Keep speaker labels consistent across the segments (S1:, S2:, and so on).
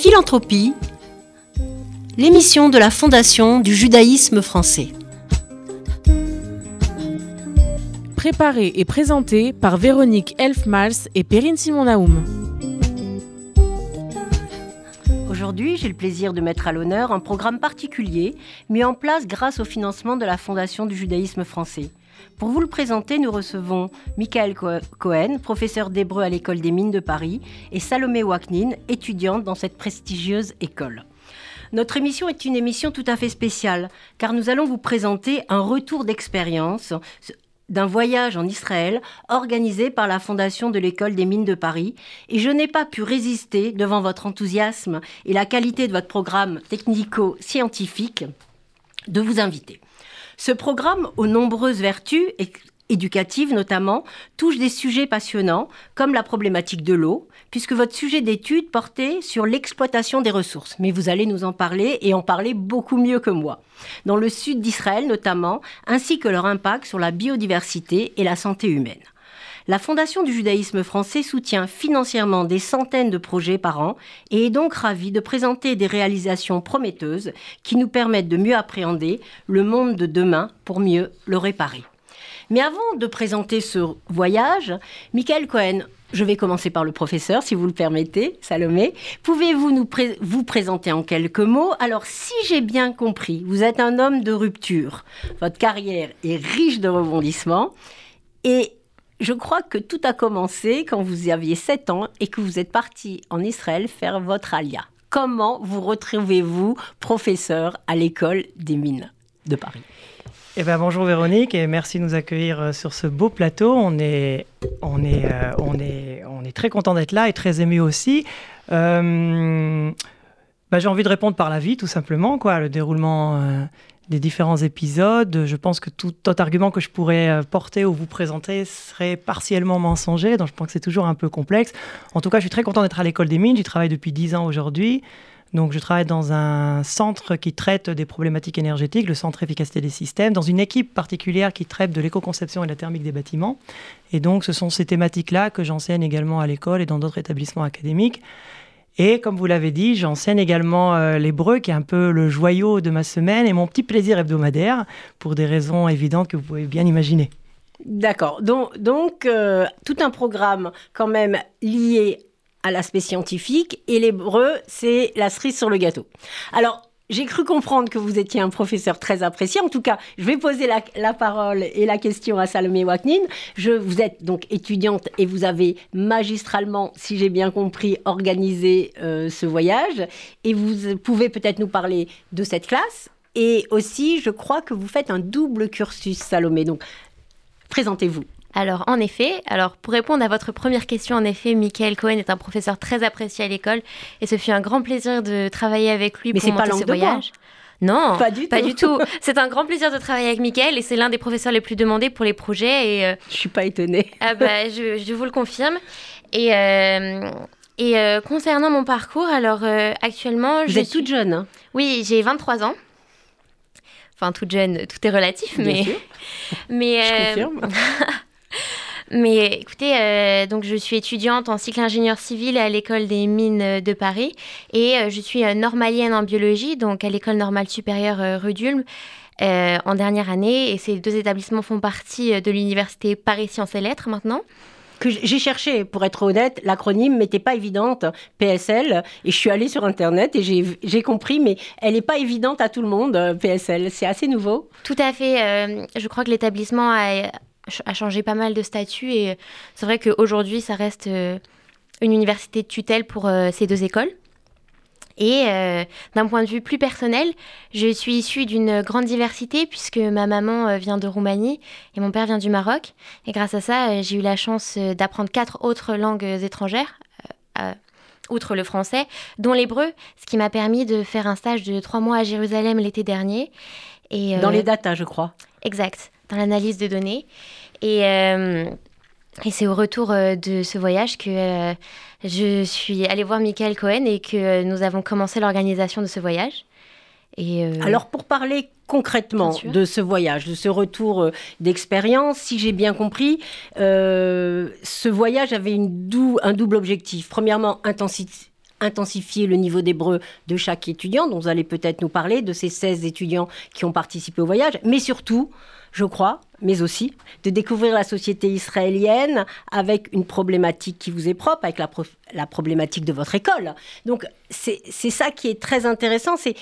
S1: Philanthropie, l'émission de la Fondation du judaïsme français.
S2: Préparée et présentée par Véronique Elfmals et Perrine Simon-Naoum.
S1: Aujourd'hui, j'ai le plaisir de mettre à l'honneur un programme particulier mis en place grâce au financement de la Fondation du judaïsme français. Pour vous le présenter, nous recevons Michael Cohen, professeur d'hébreu à l'école des mines de Paris, et Salomé Waknin, étudiante dans cette prestigieuse école. Notre émission est une émission tout à fait spéciale, car nous allons vous présenter un retour d'expérience d'un voyage en Israël organisé par la Fondation de l'École des Mines de Paris, et je n'ai pas pu résister devant votre enthousiasme et la qualité de votre programme technico-scientifique de vous inviter. Ce programme, aux nombreuses vertus, éducatives notamment, touche des sujets passionnants comme la problématique de l'eau, puisque votre sujet d'étude portait sur l'exploitation des ressources. Mais vous allez nous en parler et en parler beaucoup mieux que moi. Dans le sud d'Israël notamment, ainsi que leur impact sur la biodiversité et la santé humaine. La Fondation du judaïsme français soutient financièrement des centaines de projets par an et est donc ravie de présenter des réalisations prometteuses qui nous permettent de mieux appréhender le monde de demain pour mieux le réparer. Mais avant de présenter ce voyage, Michael Cohen, je vais commencer par le professeur, si vous le permettez, Salomé. Pouvez-vous nous vous présenter en quelques mots? Alors, si j'ai bien compris, vous êtes un homme de rupture. Votre carrière est riche de rebondissements. Et je crois que tout a commencé quand vous aviez 7 ans et que vous êtes parti en Israël faire votre alia. Comment vous retrouvez-vous professeur à l'école des mines de Paris?
S3: Eh ben, bonjour Véronique et merci de nous accueillir euh, sur ce beau plateau. On est, on est, euh, on est, on est très content d'être là et très ému aussi. Euh, bah, j'ai envie de répondre par la vie, tout simplement. Quoi. Le déroulement des différents épisodes. Je pense que tout autre argument que je pourrais euh, porter ou vous présenter serait partiellement mensonger, donc je pense que c'est toujours un peu complexe. En tout cas, je suis très content d'être à l'école des mines. J'y travaille depuis 10 ans aujourd'hui. Donc, je travaille dans un centre qui traite des problématiques énergétiques, le centre efficacité des systèmes, dans une équipe particulière qui traite de l'éco-conception et de la thermique des bâtiments. Et donc, ce sont ces thématiques-là que j'enseigne également à l'école et dans d'autres établissements académiques. Et comme vous l'avez dit, j'enseigne également euh, l'hébreu, qui est un peu le joyau de ma semaine et mon petit plaisir hebdomadaire, pour des raisons évidentes que vous pouvez bien imaginer.
S1: D'accord. Donc, euh, tout un programme quand même lié à l'aspect scientifique et l'hébreu, c'est la cerise sur le gâteau. Alors, j'ai cru comprendre que vous étiez un professeur très apprécié. En tout cas, je vais poser la, parole et la question à Salomé Waknin. Je, vous êtes donc étudiante et vous avez magistralement, si j'ai bien compris, organisé euh, ce voyage. Et vous pouvez peut-être nous parler de cette classe. Et aussi, je crois que vous faites un double cursus, Salomé. Donc, présentez-vous.
S4: Alors, en effet, alors pour répondre à votre première question, en effet, Michael Cohen est un professeur très apprécié à l'école et ce fut un grand plaisir de travailler avec lui
S1: Mais
S4: pour monter
S1: pas
S4: ce voyage. Non,
S1: pas du
S4: pas
S1: tout.
S4: Tout. C'est un grand plaisir de travailler avec Michael et c'est l'un des professeurs les plus demandés pour les projets. Et,
S1: euh, Je suis pas étonnée.
S4: Ah bah, je, vous le confirme. Et, euh, et euh, concernant mon parcours, alors actuellement...
S1: Vous
S4: je
S1: êtes toute jeune. Hein
S4: oui, j'ai 23 ans. Enfin, toute jeune, tout est relatif,
S1: mais...
S4: mais
S1: je confirme.
S4: Mais écoutez, euh, donc je suis étudiante en cycle ingénieur civil à l'école des mines de Paris et euh, je suis normalienne en biologie, donc à l'école normale supérieure euh, rue d'Ulm. en dernière année, et ces deux établissements font partie de l'université Paris Sciences et Lettres maintenant
S1: que j'ai cherché, pour être honnête, l'acronyme n'était pas évidente, PSL, et je suis allée sur Internet et j'ai compris, mais elle n'est pas évidente à tout le monde, PSL. C'est assez nouveau.
S4: Tout à fait. je crois que l'établissement a, a changé pas mal de statuts et c'est vrai qu'aujourd'hui, ça reste euh, une université de tutelle pour euh, ces deux écoles. Et euh, d'un point de vue plus personnel, je suis issue d'une grande diversité puisque ma maman vient de Roumanie et mon père vient du Maroc. Et grâce à ça, j'ai eu la chance d'apprendre quatre autres langues étrangères, outre le français, dont l'hébreu, ce qui m'a permis de faire un stage de trois mois à Jérusalem l'été dernier.
S1: Et, Dans les datas, je crois.
S4: Exact, dans l'analyse de données. Et, euh, et c'est au retour euh, de ce voyage que euh, je suis allée voir Michael Cohen et que nous avons commencé l'organisation de ce voyage.
S1: Et Alors pour parler concrètement de ce voyage, de ce retour d'expérience, si j'ai bien compris, ce voyage avait une un double objectif. Premièrement, intensifier le niveau d'hébreu de chaque étudiant, dont vous allez peut-être nous parler, de ces 16 étudiants qui ont participé au voyage, mais surtout, je crois, mais aussi de découvrir la société israélienne avec une problématique qui vous est propre, avec la, problématique de votre école. Donc c'est ça qui est très intéressant, c'est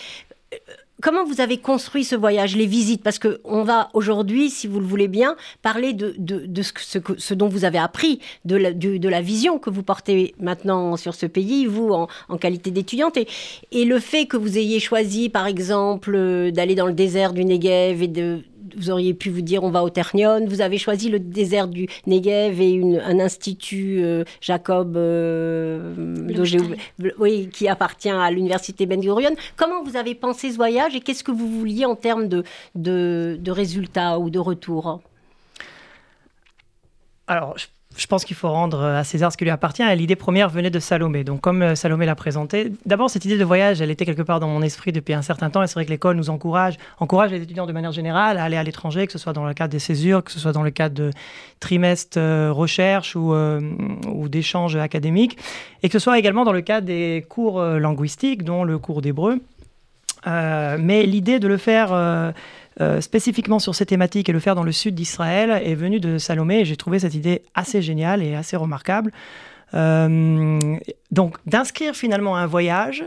S1: euh, comment vous avez construit ce voyage, les visites? Parce qu'on va aujourd'hui, si vous le voulez bien, parler de, de, ce, ce, dont vous avez appris, de la, de, la, vision que vous portez maintenant sur ce pays, vous, en, en qualité d'étudiante. Et, et, le fait que vous ayez choisi, par exemple, euh, d'aller dans le désert du Negev et de vous auriez pu vous dire on va au Ternion. Vous avez choisi le désert du Negev et un institut euh, Jacob euh, oui, qui appartient à l'université Ben Gurion. Comment vous avez pensé ce voyage et qu'est-ce que vous vouliez en termes de, de, de résultats ou de retours?
S3: Alors, je je pense qu'il faut rendre à César ce qui lui appartient. L'idée première venait de Salomé. Donc, comme euh, Salomé l'a présenté, d'abord, cette idée de voyage, elle était quelque part dans mon esprit depuis un certain temps. Et c'est vrai que l'école nous encourage, encourage les étudiants de manière générale à aller à l'étranger, que ce soit dans le cadre des césures, que ce soit dans le cadre de trimestres euh, recherche ou, euh, ou d'échanges académiques, et que ce soit également dans le cadre des cours linguistiques, dont le cours d'hébreu. mais l'idée de le faire euh, spécifiquement sur ces thématiques et le faire dans le sud d'Israël est venu de Salomé et j'ai trouvé cette idée assez géniale et assez remarquable. Euh, donc d'inscrire finalement un voyage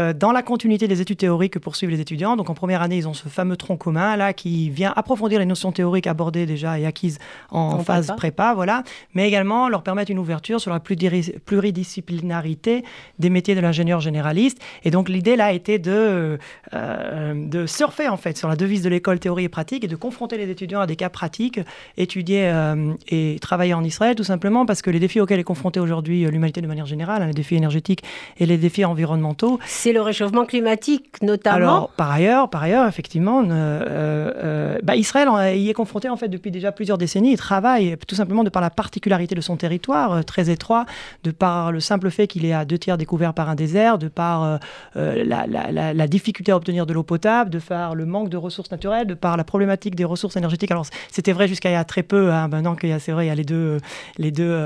S3: euh, dans la continuité des études théoriques que poursuivent les étudiants. Donc en première année, ils ont ce fameux tronc commun là qui vient approfondir les notions théoriques abordées déjà et acquises en, phase prépa. voilà, mais également leur permettre une ouverture sur la pluridisciplinarité des métiers de l'ingénieur généraliste. Et donc l'idée là était de, euh, de surfer en fait sur la devise de l'école théorie et pratique et de confronter les étudiants à des cas pratiques, étudier euh, et travailler en Israël tout simplement parce que les défis auxquels est confrontée aujourd'hui l'humanité de manière générale, hein, les défis énergétiques et les défis environnementaux,
S1: c'est le réchauffement climatique, notamment.
S3: Alors, par ailleurs, par ailleurs effectivement, euh, euh, bah, Israël y est confronté en fait depuis déjà plusieurs décennies. Il travaille tout simplement de par la particularité de son territoire, euh, très étroit, de par le simple fait qu'il est à deux tiers découvert par un désert, de par la, difficulté à obtenir de l'eau potable, de par le manque de ressources naturelles, de par la problématique des ressources énergétiques. Alors, c'était vrai jusqu'à il y a très peu. Hein, maintenant qu'il y a, c'est vrai, il y a les deux, les deux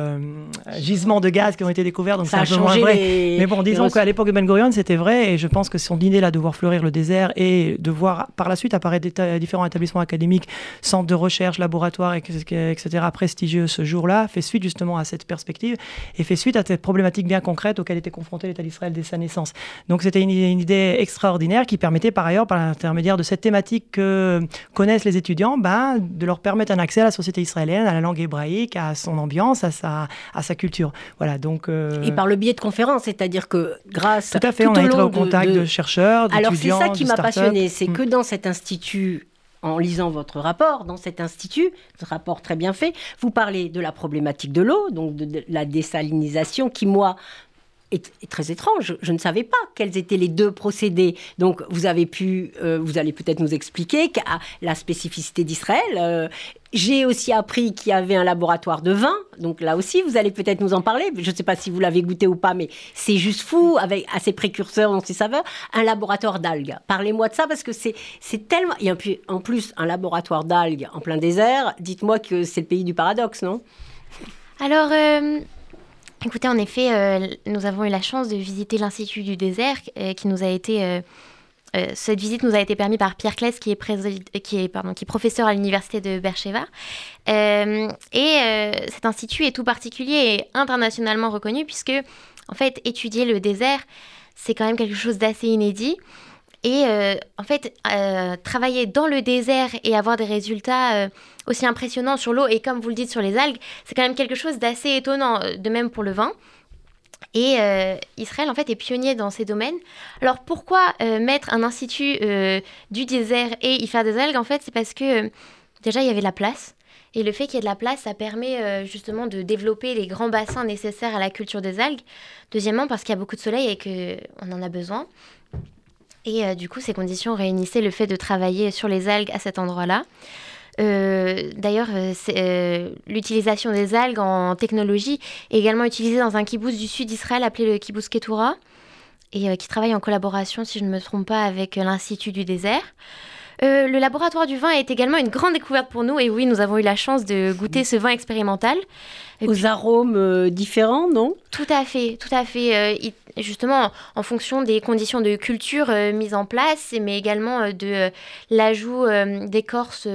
S3: gisements de gaz qui ont été découverts, donc c'est un peu moins vrai. Mais bon, disons qu'à l'époque de Ben Gurion, c'était vrai et je pense que son idée là de voir fleurir le désert et de voir par la suite apparaître différents établissements académiques, centres de recherche, laboratoires, etc., prestigieux ce jour-là, fait suite justement à cette perspective et fait suite à cette problématique bien concrète auxquelles était confronté l'État d'Israël dès sa naissance. Donc c'était une, idée extraordinaire qui permettait par ailleurs, par l'intermédiaire de cette thématique que connaissent les étudiants, ben, de leur permettre un accès à la société israélienne, à la langue hébraïque, à son ambiance, à sa, à sa culture. Voilà, donc,
S1: euh, Et par le biais de conférences, c'est-à-dire que grâce
S3: tout à fait, on au contact de, chercheurs,
S1: Alors c'est ça qui m'a passionné, c'est que mm. dans cet institut en lisant votre rapport, dans cet institut, ce rapport très bien fait, vous parlez de la problématique de l'eau, donc de, la désalinisation qui, moi, est, très étrange. Je ne savais pas quels étaient les deux procédés. Donc, vous avez pu, euh, vous allez peut-être nous expliquer la spécificité d'Israël. Euh, j'ai aussi appris qu'il y avait un laboratoire de vin. Donc là aussi, vous allez peut-être nous en parler. Je ne sais pas si vous l'avez goûté ou pas, mais c'est juste fou, avec assez précurseurs dans ses saveurs. Un laboratoire d'algues. Parlez-moi de ça parce que c'est tellement. Et en plus, un laboratoire d'algues en plein désert. Dites-moi que c'est le pays du paradoxe, non?
S4: Alors. Euh, Écoutez, en effet, euh, nous avons eu la chance de visiter l'Institut du désert euh, qui nous a été... Euh, cette visite nous a été permise par Pierre Claes, qui est, qui est, professeur à l'université de Bercheva. et cet institut est tout particulier et internationalement reconnu puisque, en fait, étudier le désert, c'est quand même quelque chose d'assez inédit. Et euh, en fait, euh, travailler dans le désert et avoir des résultats euh, aussi impressionnants sur l'eau et comme vous le dites sur les algues, c'est quand même quelque chose d'assez étonnant, de même pour le vin. Et Israël, en fait, est pionnier dans ces domaines. Alors pourquoi mettre un institut du désert et y faire des algues? En fait, c'est parce que déjà, il y avait la place. Et le fait qu'il y ait de la place, ça permet justement de développer les grands bassins nécessaires à la culture des algues. Deuxièmement, parce qu'il y a beaucoup de soleil et qu'on en a besoin. Et euh, du coup, ces conditions réunissaient le fait de travailler sur les algues à cet endroit-là. Euh, d'ailleurs, euh, l'utilisation des algues en technologie est également utilisée dans un kibbutz du sud d'Israël appelé le kibbutz Ketura, et qui travaille en collaboration, si je ne me trompe pas, avec l'Institut du désert. Euh, le laboratoire du vin est également une grande découverte pour nous. Et oui, nous avons eu la chance de goûter ce vin expérimental.
S1: Aux arômes euh, différents, non?
S4: Tout à fait, tout à fait. Euh, justement, en fonction des conditions de culture mises en place, mais également de l'ajout d'écorces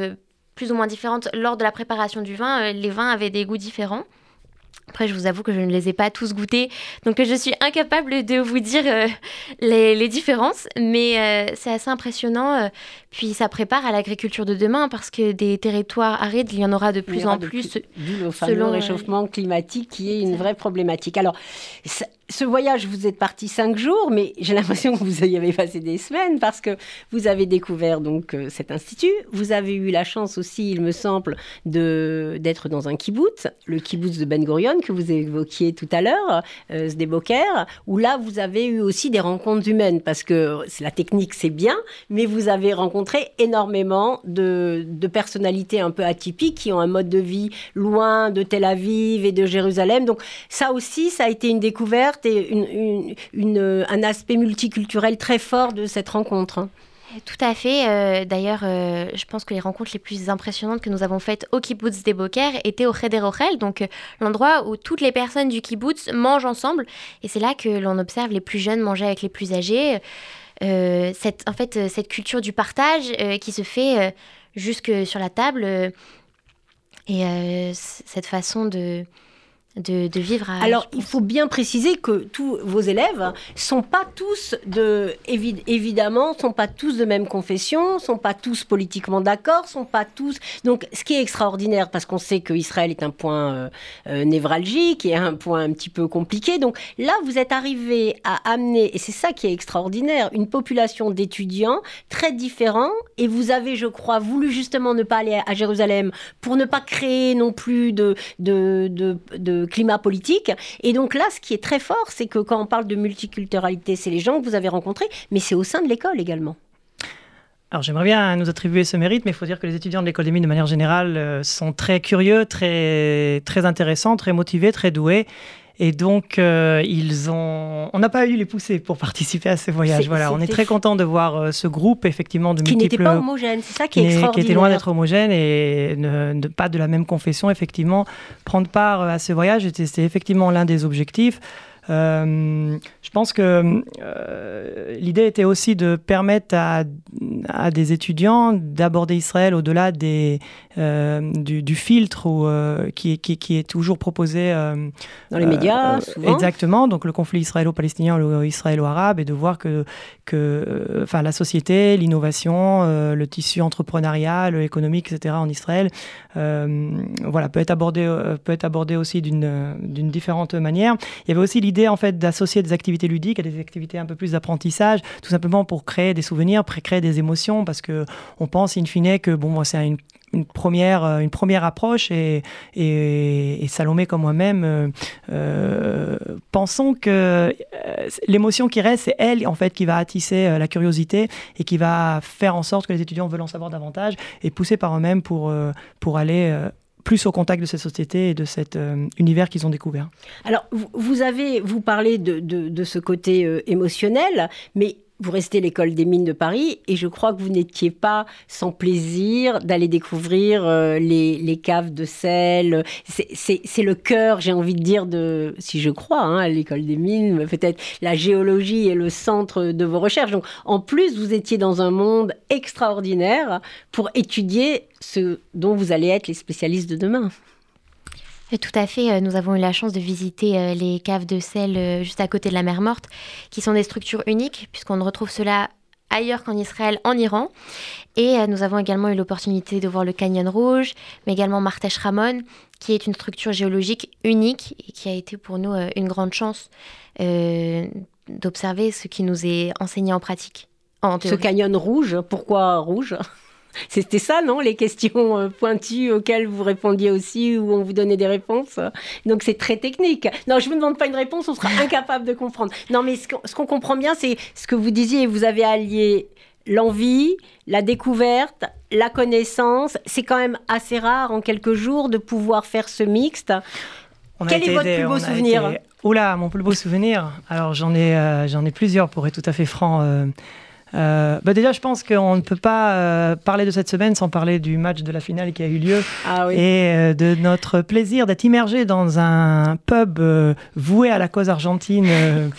S4: plus ou moins différentes lors de la préparation du vin, les vins avaient des goûts différents. Après, je vous avoue que je ne les ai pas tous goûtés, donc je suis incapable de vous dire euh, les, différences, mais euh, c'est assez impressionnant. Euh, puis ça prépare à l'agriculture de demain parce que des territoires arides, il y en aura de plus en plus.
S1: Vu le fameux réchauffement climatique qui est une vraie problématique. Alors, ce voyage, vous êtes parti cinq jours, mais j'ai l'impression que vous y avez passé des semaines parce que vous avez découvert donc euh, cet institut. Vous avez eu la chance aussi, il me semble, de d'être dans un kibbutz, le kibbutz de Ben Gurion que vous évoquiez tout à l'heure, euh, Sdeboker, où là vous avez eu aussi des rencontres humaines parce que la technique c'est bien, mais vous avez rencontré énormément de, de personnalités un peu atypiques qui ont un mode de vie loin de Tel Aviv et de Jérusalem. Donc ça aussi, ça a été une découverte et un aspect multiculturel très fort de cette rencontre. Hein.
S4: Tout à fait. Euh, d'ailleurs, euh, je pense que les rencontres les plus impressionnantes que nous avons faites au kibbutz des Boker étaient au Cheder Ochel, donc euh, l'endroit où toutes les personnes du kibbutz mangent ensemble. Et c'est là que l'on observe les plus jeunes manger avec les plus âgés. en fait, cette culture du partage qui se fait jusque sur la table. et cette façon de, de, vivre à...
S1: Alors, il faut bien préciser que tous vos élèves sont pas tous de... évidemment, sont pas tous de même confession, sont pas tous politiquement d'accord, sont pas tous... Donc, ce qui est extraordinaire, parce qu'on sait que Israël est un point euh, euh, névralgique et un point un petit peu compliqué. Donc, là, vous êtes arrivé à amener, et c'est ça qui est extraordinaire, une population d'étudiants très différents, et vous avez, je crois, voulu justement ne pas aller à Jérusalem pour ne pas créer non plus de, de, de climat politique. Et donc là, ce qui est très fort, c'est que quand on parle de multiculturalité, c'est les gens que vous avez rencontrés, mais c'est au sein de l'école également.
S3: Alors j'aimerais bien nous attribuer ce mérite, mais il faut dire que les étudiants de l'école des mines, de manière générale, euh, sont très curieux, très, très intéressants, très motivés, très doués. Et donc, euh, ils ont. On n'a pas eu les pousser pour participer à ces voyages. Voilà, on est très content de voir euh, ce groupe effectivement de
S1: qui n'était pas homogène. C'est ça qui est extraordinaire.
S3: Qui était loin d'être homogène et ne, pas de la même confession. Effectivement, prendre part à ces voyages, c'était effectivement l'un des objectifs. Euh, je pense que euh, l'idée était aussi de permettre à, à des étudiants d'aborder Israël au-delà des, euh, du, filtre ou, qui, qui, qui, est toujours proposé
S1: dans les médias. Souvent.
S3: Exactement, donc le conflit israélo-palestinien ou israélo-arabe, et de voir que, que enfin, la société, l'innovation, le tissu entrepreneurial, économique, etc. en Israël, voilà, peut être abordé, peut être abordé aussi d'une différente manière. Il y avait aussi l'idée en fait d'associer des activités ludiques à des activités un peu plus d'apprentissage, tout simplement pour créer des souvenirs, pour créer des émotions, parce que on pense in fine que bon, c'est une première, euh, une première approche et, et, Salomé comme moi-même euh, euh, pensons que l'émotion qui reste, c'est elle en fait qui va attisser la curiosité et qui va faire en sorte que les étudiants veulent en savoir davantage et pousser par eux-mêmes pour, pour aller plus au contact de cette société et de cet euh, univers qu'ils ont découvert.
S1: Alors, vous avez, vous parlez de, de, ce côté euh, émotionnel, mais vous restez l'école des mines de Paris et je crois que vous n'étiez pas sans plaisir d'aller découvrir euh, les, les, caves de sel. C'est le cœur, j'ai envie de dire, de, si je crois, hein, à l'école des mines, peut-être la géologie est le centre de vos recherches. Donc en plus, vous étiez dans un monde extraordinaire pour étudier ce dont vous allez être les spécialistes de demain.
S4: Tout à fait. Euh, nous avons eu la chance de visiter euh, les caves de sel euh, juste à côté de la mer Morte, qui sont des structures uniques, puisqu'on ne retrouve cela ailleurs qu'en Israël, en Iran. Et nous avons également eu l'opportunité de voir le Canyon Rouge, mais également Martesh Ramon, qui est une structure géologique unique et qui a été pour nous une grande chance d'observer ce qui nous est enseigné en pratique.
S1: ce Canyon Rouge, pourquoi rouge? C'était ça, non Les questions euh, pointues auxquelles vous répondiez aussi, où on vous donnait des réponses. Donc c'est très technique. Non, je ne vous demande pas une réponse, on sera incapable de comprendre. Non, mais ce qu'on comprend bien, c'est ce que vous disiez, vous avez allié l'envie, la découverte, la connaissance. C'est quand même assez rare en quelques jours de pouvoir faire ce mixte. Quel est votre plus beau souvenir?
S3: Oula, mon plus beau souvenir. Alors j'en ai, euh, j'en ai plusieurs pour être tout à fait franc. Euh, Euh, bah déjà, je pense qu'on ne peut pas euh, parler de cette semaine sans parler du match de la finale qui a eu lieu
S1: Ah oui.
S3: et euh, de notre plaisir d'être immergé dans un pub voué à la cause argentine.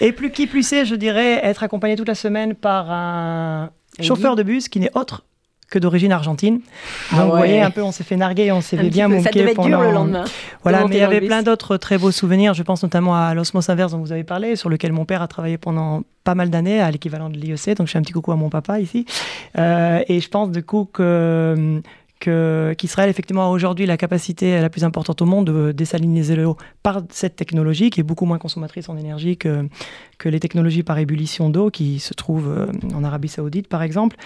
S3: et plus qui plus est, je dirais, être accompagné toute la semaine par un
S1: Un
S3: chauffeur de bus qui n'est autre que d'origine argentine.
S1: Ah
S3: Donc, vous voyez,
S1: ouais.
S3: un peu, on s'est fait narguer, on s'est fait bien
S1: peu. Ça
S3: moquer
S1: devait être dur
S3: pendant...
S1: le lendemain.
S3: Voilà, mais il y avait plein d'autres très beaux souvenirs. Je pense notamment à l'Osmos Inverse dont vous avez parlé, sur lequel mon père a travaillé pendant pas mal d'années, à l'équivalent de l'IEC. Donc je fais un petit coucou à mon papa ici. Euh, et je pense du coup que que- qu'Israël effectivement a aujourd'hui la capacité la plus importante au monde de désaliniser l'eau par cette technologie qui est beaucoup moins consommatrice en énergie que, que les technologies par ébullition d'eau qui se trouvent euh, en Arabie Saoudite par exemple.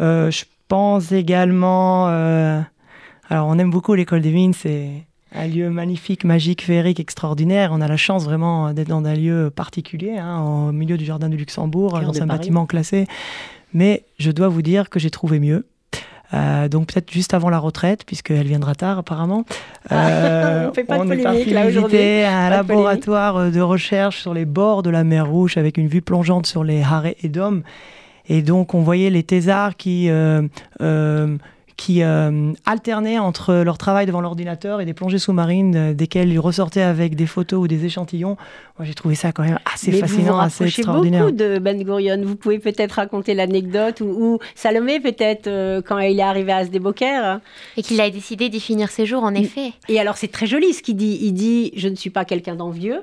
S3: Euh, je pense également... euh, alors on aime beaucoup l'école des mines, c'est un lieu magnifique, magique, féerique, extraordinaire. On a la chance vraiment d'être dans un lieu particulier, hein, au milieu du jardin du Luxembourg, dans
S1: de
S3: un
S1: Paris.
S3: bâtiment classé. Mais je dois vous dire que j'ai trouvé mieux. Euh, donc peut-être juste avant la retraite, puisqu'elle viendra tard apparemment. Euh,
S1: On fait pas de
S3: est
S1: polémique,
S3: parti
S1: là, aujourd'hui.
S3: un
S1: Pas de
S3: laboratoire euh, de recherche sur les bords de la mer Rouge avec une vue plongeante sur les Haré et Dôme. Et donc on voyait les thésards qui euh, euh, qui euh, alternaient entre leur travail devant l'ordinateur et des plongées sous-marines euh, desquelles ils ressortaient avec des photos ou des échantillons. Moi, j'ai trouvé ça quand même assez
S1: Mais vous vous
S3: fascinant, assez
S1: rapprochez
S3: extraordinaire.
S1: beaucoup de Ben Gurion. Vous pouvez peut-être raconter l'anecdote ou, ou Salomé peut-être euh, quand il est arrivé à Sdeboker.
S4: Et qu'il a décidé d'y finir ses jours, en effet.
S1: Et alors c'est très joli ce qu'il dit. Il dit je ne suis pas quelqu'un d'envieux.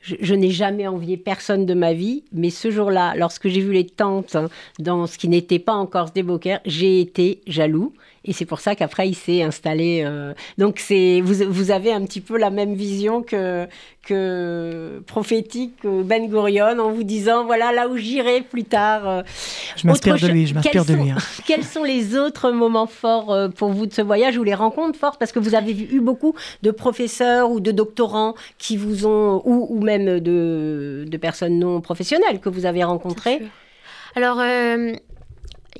S1: Je, n'ai jamais envié personne de ma vie, mais ce jour-là, lorsque j'ai vu les tentes hein, dans ce qui n'était pas encore Sdeboker, j'ai été jaloux. Et c'est pour ça qu'après, il s'est installé. euh, Donc, c'est vous, vous avez un petit peu la même vision que, que prophétique que Ben Gurion en vous disant voilà là où j'irai plus tard. euh.
S3: Je m'inspire de lui, je m'inspire de
S1: Quels
S3: lui.
S1: sont-
S3: hein.
S1: Quels sont les autres moments forts euh, pour vous de ce voyage ou les rencontres fortes? Parce que vous avez eu beaucoup de professeurs ou de doctorants qui vous ont, ou, ou même de, de personnes non professionnelles que vous avez rencontrées.
S4: Alors, euh,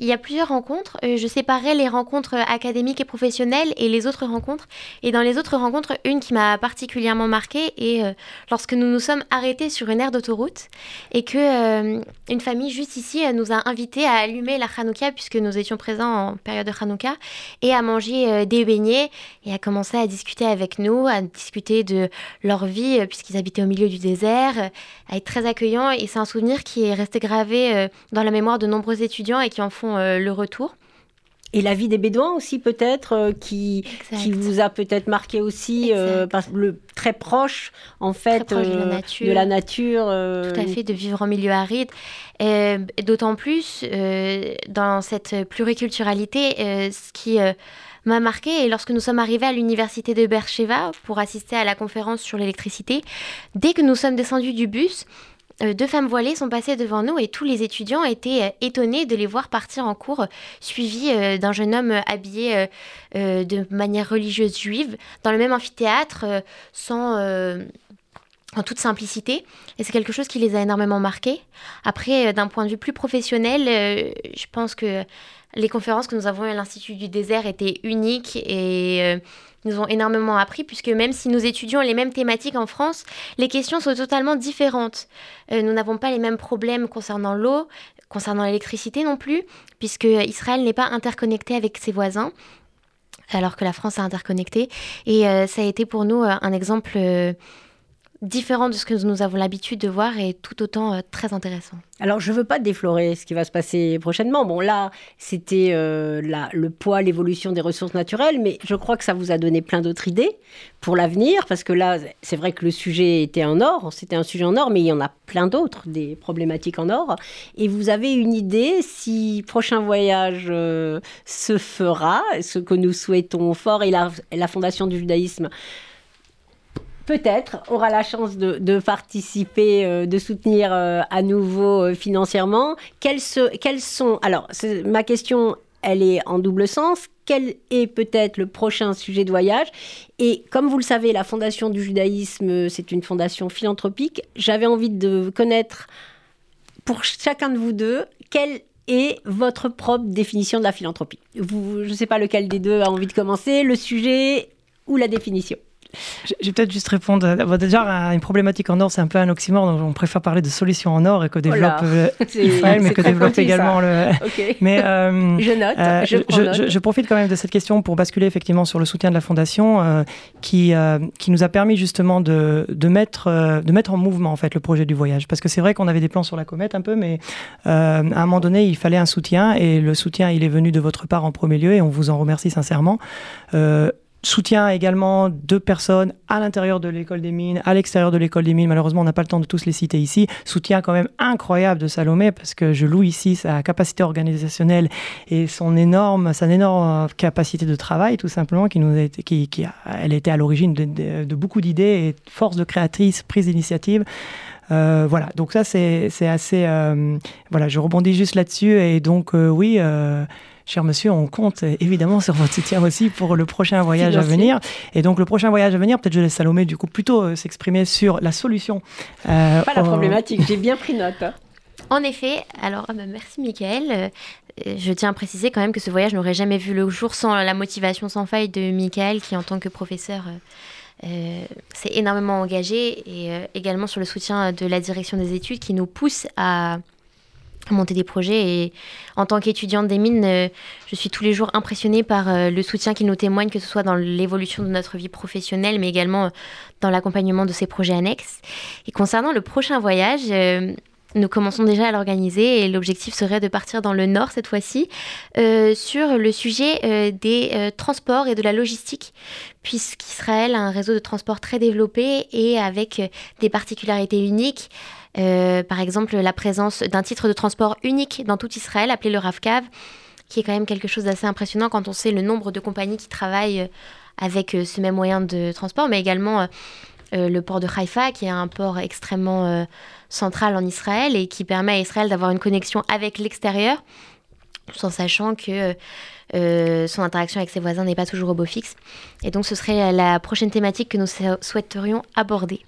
S4: il y a plusieurs rencontres. Euh, je séparais les rencontres académiques et professionnelles et les autres rencontres. Et dans les autres rencontres, une qui m'a particulièrement marquée est euh, lorsque nous nous sommes arrêtés sur une aire d'autoroute et que euh, une famille juste ici nous a invités à allumer la Hanouka puisque nous étions présents en période de Hanouka et à manger des beignets et à commencer à discuter avec nous, à discuter de leur vie puisqu'ils habitaient au milieu du désert, à être très accueillants et c'est un souvenir qui est resté gravé dans la mémoire de nombreux étudiants et qui en font euh, le retour.
S1: Et la vie des Bédouins aussi peut-être, euh, qui,
S4: Exact.
S1: qui vous a peut-être marqué aussi, euh, parce que le très proche en fait
S4: proche de la nature.
S1: de la nature,
S4: Tout à fait, de vivre en milieu aride. D'autant plus dans cette pluriculturalité, ce qui m'a marqué, et lorsque nous sommes arrivés à l'université de Beersheba pour assister à la conférence sur l'électricité, dès que nous sommes descendus du bus, deux femmes voilées sont passées devant nous et tous les étudiants étaient euh, étonnés de les voir partir en cours, suivis euh, d'un jeune homme euh, habillé euh, euh, de manière religieuse juive, dans le même amphithéâtre, euh, sans, euh, en toute simplicité. Et c'est quelque chose qui les a énormément marqués. Après, euh, d'un point de vue plus professionnel, euh, je pense que les conférences que nous avons eues à l'Institut du désert étaient uniques et euh, nous ont énormément appris, puisque même si nous étudions les mêmes thématiques en France, les questions sont totalement différentes. Nous n'avons pas les mêmes problèmes concernant l'eau, concernant l'électricité non plus, puisque Israël n'est pas interconnecté avec ses voisins alors que la France est interconnectée. Et ça a été pour nous un exemple différent de ce que nous avons l'habitude de voir et tout autant euh, très intéressant.
S1: Alors, je ne veux pas déflorer ce qui va se passer prochainement. Bon, là, c'était euh, le poids, l'évolution des ressources naturelles, mais je crois que ça vous a donné plein d'autres idées pour l'avenir, parce que là, c'est vrai que le sujet était en or, c'était un sujet en or, mais il y en a plein d'autres, des problématiques en or. Et vous avez une idée, si prochain voyage euh, se fera, ce que nous souhaitons fort, et la Fondation du judaïsme peut-être aura la chance de, participer, euh, de soutenir euh, à nouveau euh, financièrement. Quels sont... Alors, ma question, elle est en double sens. Quel est peut-être le prochain sujet de voyage? Et comme vous le savez, la Fondation du judaïsme, c'est une fondation philanthropique. J'avais envie de connaître, pour chacun de vous deux, quelle est votre propre définition de la philanthropie? Je ne sais pas lequel des deux a envie de commencer, le sujet ou la définition.
S3: Je vais peut-être juste répondre. Euh, déjà, une problématique en or, c'est un peu un oxymore, donc on préfère parler de solutions en or et que oh développe euh, Israël, mais que développe également le.
S1: Mais euh, je note.
S3: je, je, profite quand même de cette question pour basculer effectivement sur le soutien de la fondation, qui qui nous a permis justement de, de mettre de mettre en mouvement en fait le projet du voyage, parce que c'est vrai qu'on avait des plans sur la comète un peu, mais à un moment donné, il fallait un soutien et le soutien, il est venu de votre part en premier lieu et on vous en remercie sincèrement soutien également de personnes à l'intérieur de l'école des mines, à l'extérieur de l'école des mines. Malheureusement, on n'a pas le temps de tous les citer ici. Soutien quand même incroyable de Salomé parce que je loue ici sa capacité organisationnelle et son énorme, sa capacité de travail, tout simplement, qui nous a été, qui, qui elle était à l'origine de, beaucoup d'idées et force de créatrice, prise d'initiative. Euh, voilà, donc ça c'est assez... Euh, voilà, je rebondis juste là-dessus et donc euh, oui, cher monsieur, on compte évidemment sur votre soutien aussi pour le prochain voyage à venir. Et donc le prochain voyage à venir, peut-être je laisse Salomé du coup plutôt euh, s'exprimer sur la solution.
S1: Euh, Pas la problématique, j'ai bien pris note. Hein.
S4: En effet, alors ah bah, merci Michael. Euh, je tiens à préciser quand même que ce voyage n'aurait jamais vu le jour sans la motivation sans faille de Michael qui en tant que professeur s'est énormément engagé et également sur le soutien de la direction des études qui nous pousse à monter des projets. Et en tant qu'étudiante des mines, euh, je suis tous les jours impressionnée par euh, le soutien qu'ils nous témoignent, que ce soit dans l'évolution de notre vie professionnelle, mais également euh, dans l'accompagnement de ces projets annexes. Et concernant le prochain voyage, nous commençons déjà à l'organiser et l'objectif serait de partir dans le nord cette fois-ci sur le sujet des transports et de la logistique, puisqu'Israël a un réseau de transport très développé et avec des particularités uniques. Euh, par exemple, la présence d'un titre de transport unique dans tout Israël, appelé le RAVCAV, qui est quand même quelque chose d'assez impressionnant quand on sait le nombre de compagnies qui travaillent euh, avec euh, ce même moyen de transport, mais également le port de Haïfa, qui est un port extrêmement central en Israël et qui permet à Israël d'avoir une connexion avec l'extérieur, tout en sachant que son interaction avec ses voisins n'est pas toujours au beau fixe. Et donc ce serait la prochaine thématique que nous souhaiterions aborder.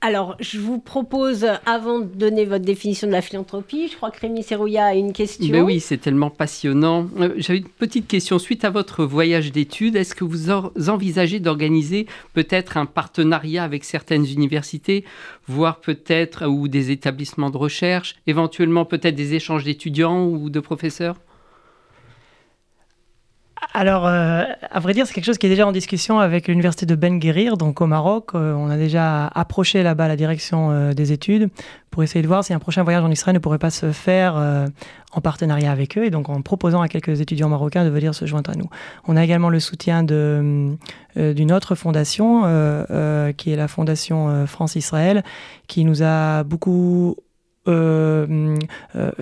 S1: Alors, je vous propose, avant de donner votre définition de la philanthropie, je crois que Rémi Serrouillat a une question.
S5: Ben oui, c'est tellement passionnant. Euh, j'avais une petite question. Suite à votre voyage d'études, est-ce que vous envisagez d'organiser peut-être un partenariat avec certaines universités, voire peut-être ou des établissements de recherche, éventuellement peut-être des échanges d'étudiants ou de professeurs?
S3: Alors, euh, à vrai dire, c'est quelque chose qui est déjà en discussion avec l'université de Ben Guérir, donc au Maroc. Euh, on a déjà approché là-bas la direction euh, des études pour essayer de voir si un prochain voyage en Israël ne pourrait pas se faire en partenariat avec eux et donc en proposant à quelques étudiants marocains de venir se joindre à nous. On a également le soutien d'une autre fondation, qui est la fondation France-Israël, qui nous a beaucoup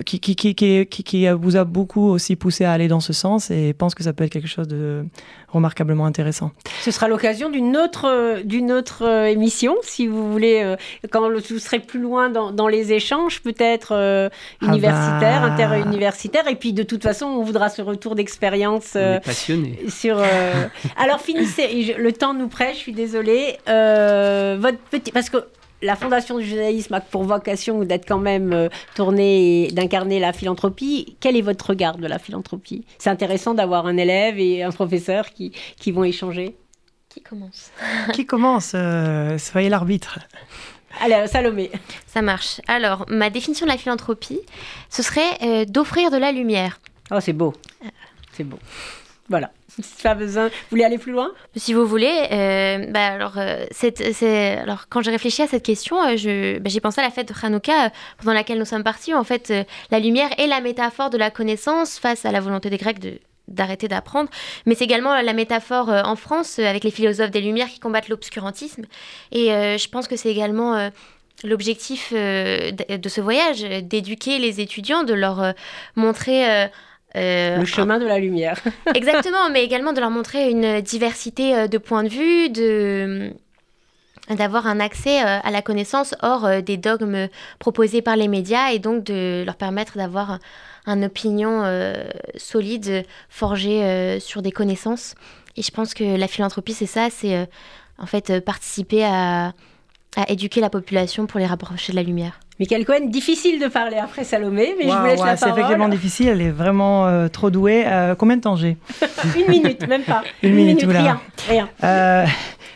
S3: qui, qui, qui, qui, vous a beaucoup aussi poussé à aller dans ce sens et pense que ça peut être quelque chose de remarquablement intéressant.
S1: Ce sera l'occasion d'une autre, d'une autre euh, émission, si vous voulez, quand vous serez plus loin dans, dans les échanges, peut-être euh, universitaires, ah bah... interuniversitaires, et puis de toute façon, on voudra ce retour d'expérience.
S5: passionné.
S1: Sur, Alors finissez, le temps nous prête, je suis désolée. votre petit, parce que la Fondation du journalisme a pour vocation d'être quand même euh, tournée et d'incarner la philanthropie. Quel est votre regard de la philanthropie? C'est intéressant d'avoir un élève et un professeur qui, qui vont échanger.
S4: Qui commence?
S3: Qui commence euh, Soyez l'arbitre.
S1: Allez, Salomé.
S4: Ça marche. Alors, ma définition de la philanthropie, ce serait euh, d'offrir de la lumière.
S1: Oh, c'est beau. C'est beau. Voilà. Pas besoin. Vous voulez aller plus loin?
S4: Si vous voulez. Euh, bah euh, alors, quand j'ai réfléchi à cette question, euh, bah, j'ai pensé à la fête de Hanouka pendant laquelle nous sommes partis. En fait, la lumière est la métaphore de la connaissance face à la volonté des Grecs de d'arrêter d'apprendre, mais c'est également la métaphore en France avec les philosophes des Lumières qui combattent l'obscurantisme. Et je pense que c'est également l'objectif de ce voyage, d'éduquer les étudiants, de leur montrer
S1: euh, le chemin de la lumière.
S4: Exactement, mais également de leur montrer une diversité euh, de points de vue, de d'avoir un accès euh, à la connaissance hors des dogmes proposés par les médias et donc de leur permettre d'avoir une opinion solide, forgée sur des connaissances. Et je pense que la philanthropie, c'est ça, c'est en fait participer à, à éduquer la population pour les rapprocher de la lumière.
S1: Michael Cohen, difficile de parler après Salomé, mais je vous laisse la parole.
S3: C'est effectivement difficile, elle est vraiment euh, trop douée. Euh, combien de temps j'ai?
S1: Une minute, même pas.
S3: Une, minute,
S1: rien. rien. Euh,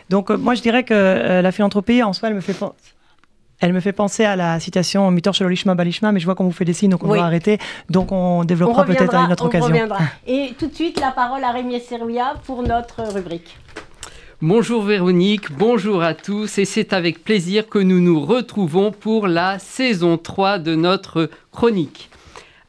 S3: Donc moi je dirais que la philanthropie en soi, elle me fait elle me fait penser à la citation Mitor Shalolishma Balishma, mais je vois qu'on vous fait des signes, donc on va arrêter. Donc on développera peut-être à une autre on occasion. Reviendra.
S1: Et tout de suite, la parole à Rémi Serouia pour notre rubrique.
S5: Bonjour Véronique, bonjour à tous et c'est avec plaisir que nous nous retrouvons pour la saison 3 de notre chronique.